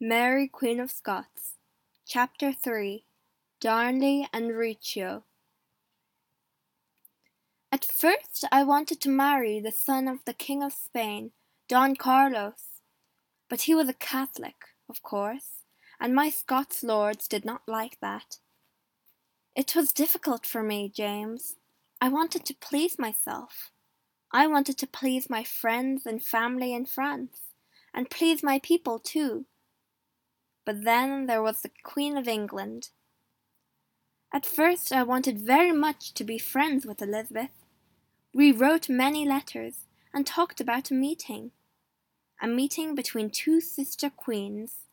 Mary Queen of Scots Chapter 3 Darnley and Riccio At first I wanted to marry the son of the King of Spain, Don Carlos, but he was a Catholic, of course, and my Scots lords did not like that. It was difficult for me, James. I wanted to please myself. I wanted to please my friends and family in France, and please my people too but then there was the Queen of England. At first I wanted very much to be friends with Elizabeth. We wrote many letters and talked about a meeting. A meeting between two sister queens.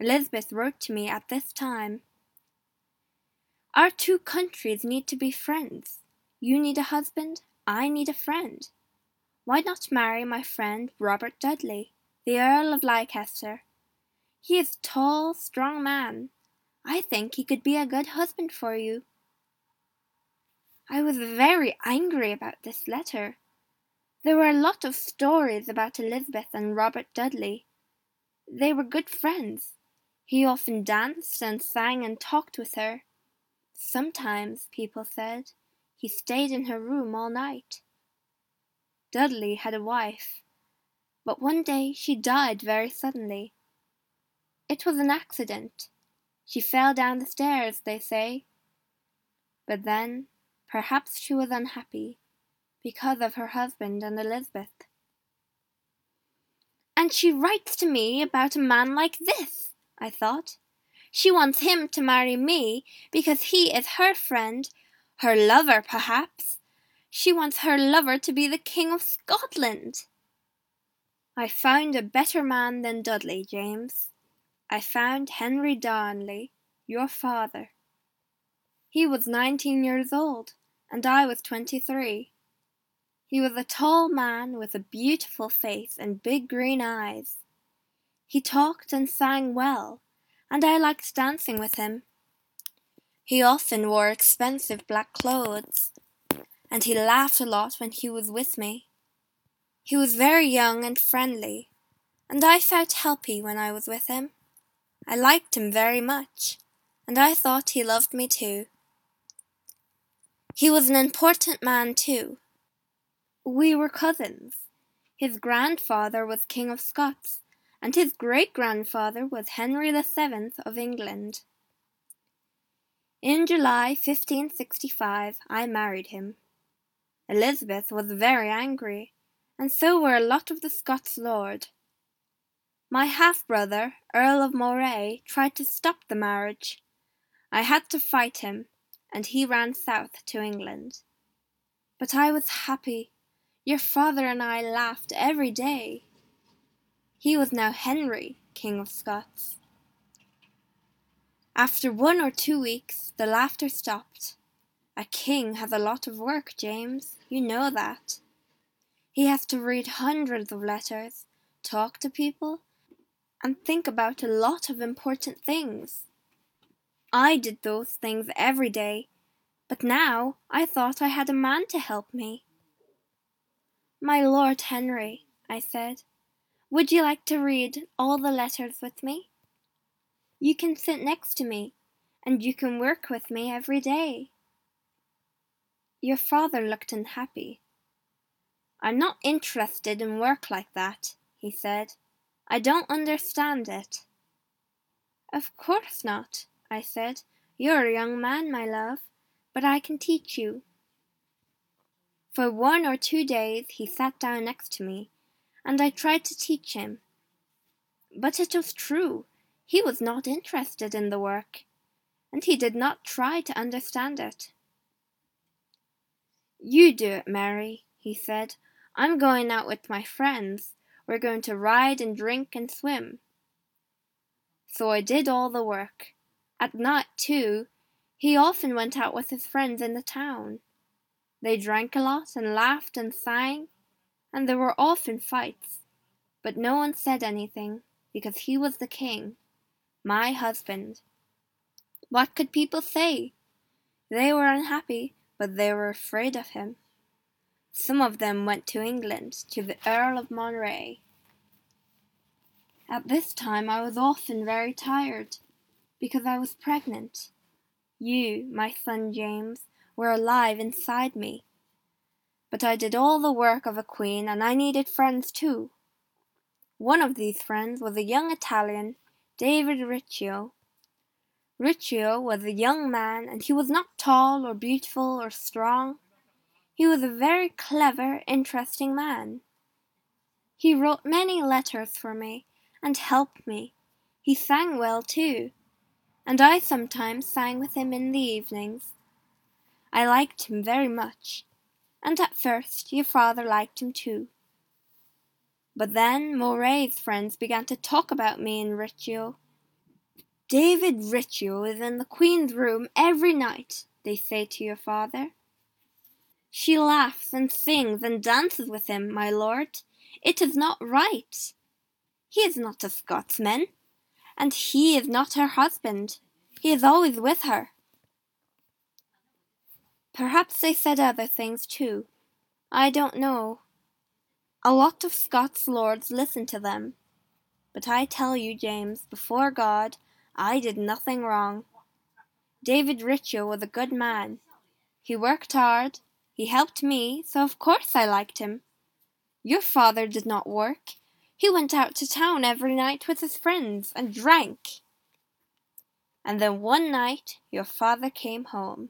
Elizabeth wrote to me at this time. Our two countries need to be friends. You need a husband, I need a friend. Why not marry my friend Robert Dudley, the Earl of Leicester? He is a tall, strong man. I think he could be a good husband for you. I was very angry about this letter. There were a lot of stories about Elizabeth and Robert Dudley. They were good friends. He often danced and sang and talked with her. Sometimes, people said, he stayed in her room all night. Dudley had a wife, but one day she died very suddenly. It was an accident. She fell down the stairs, they say. But then, perhaps she was unhappy, because of her husband and Elizabeth. And she writes to me about a man like this, I thought. She wants him to marry me because he is her friend, her lover, perhaps. She wants her lover to be the King of Scotland. I found a better man than Dudley, James. I found Henry Darnley, your father. He was nineteen years old, and I was twenty-three. He was a tall man with a beautiful face and big green eyes. He talked and sang well, and I liked dancing with him. He often wore expensive black clothes, and he laughed a lot when he was with me. He was very young and friendly, and I felt happy when I was with him. I liked him very much, and I thought he loved me too. He was an important man too. We were cousins. His grandfather was King of Scots, and his great grandfather was Henry the Seventh of England. In July 1565 I married him. Elizabeth was very angry, and so were a lot of the Scots lord. My half brother, Earl of Moray, tried to stop the marriage. I had to fight him, and he ran south to England. But I was happy. Your father and I laughed every day. He was now Henry, King of Scots. After one or two weeks, the laughter stopped. A king has a lot of work, James. You know that. He has to read hundreds of letters, talk to people, and think about a lot of important things. I did those things every day, but now I thought I had a man to help me. My Lord Henry, I said, would you like to read all the letters with me? You can sit next to me, and you can work with me every day. Your father looked unhappy. I'm not interested in work like that, he said. I don't understand it. Of course not, I said. You're a young man, my love, but I can teach you. For one or two days he sat down next to me, and I tried to teach him. But it was true, he was not interested in the work, and he did not try to understand it. You do it, Mary, he said. I'm going out with my friends. We're going to ride and drink and swim. So I did all the work. At night, too, he often went out with his friends in the town. They drank a lot and laughed and sang, and there were often fights. But no one said anything, because he was the king, my husband. What could people say? They were unhappy, but they were afraid of him. Some of them went to England, to the Earl of Moray. At this time I was often very tired, because I was pregnant. You, my son James, were alive inside me. But I did all the work of a queen, and I needed friends too. One of these friends was a young Italian, David Riccio. Riccio was a young man, and he was not tall or beautiful or strong. He was a very clever, interesting man. He wrote many letters for me and helped me. He sang well too, and I sometimes sang with him in the evenings. I liked him very much, and at first your father liked him too. But then Moray's friends began to talk about me and Riccio. David Riccio is in the Queen's room every night, they say to your father. She laughs and sings and dances with him, my lord. It is not right. He is not a Scotsman, and he is not her husband. He is always with her. Perhaps they said other things too. I don't know. A lot of Scots lords listen to them. But I tell you, James, before God, I did nothing wrong. David Riccio was a good man. He worked hard. He helped me, so of course I liked him. Your father did not work. He went out to town every night with his friends and drank. And then one night your father came home.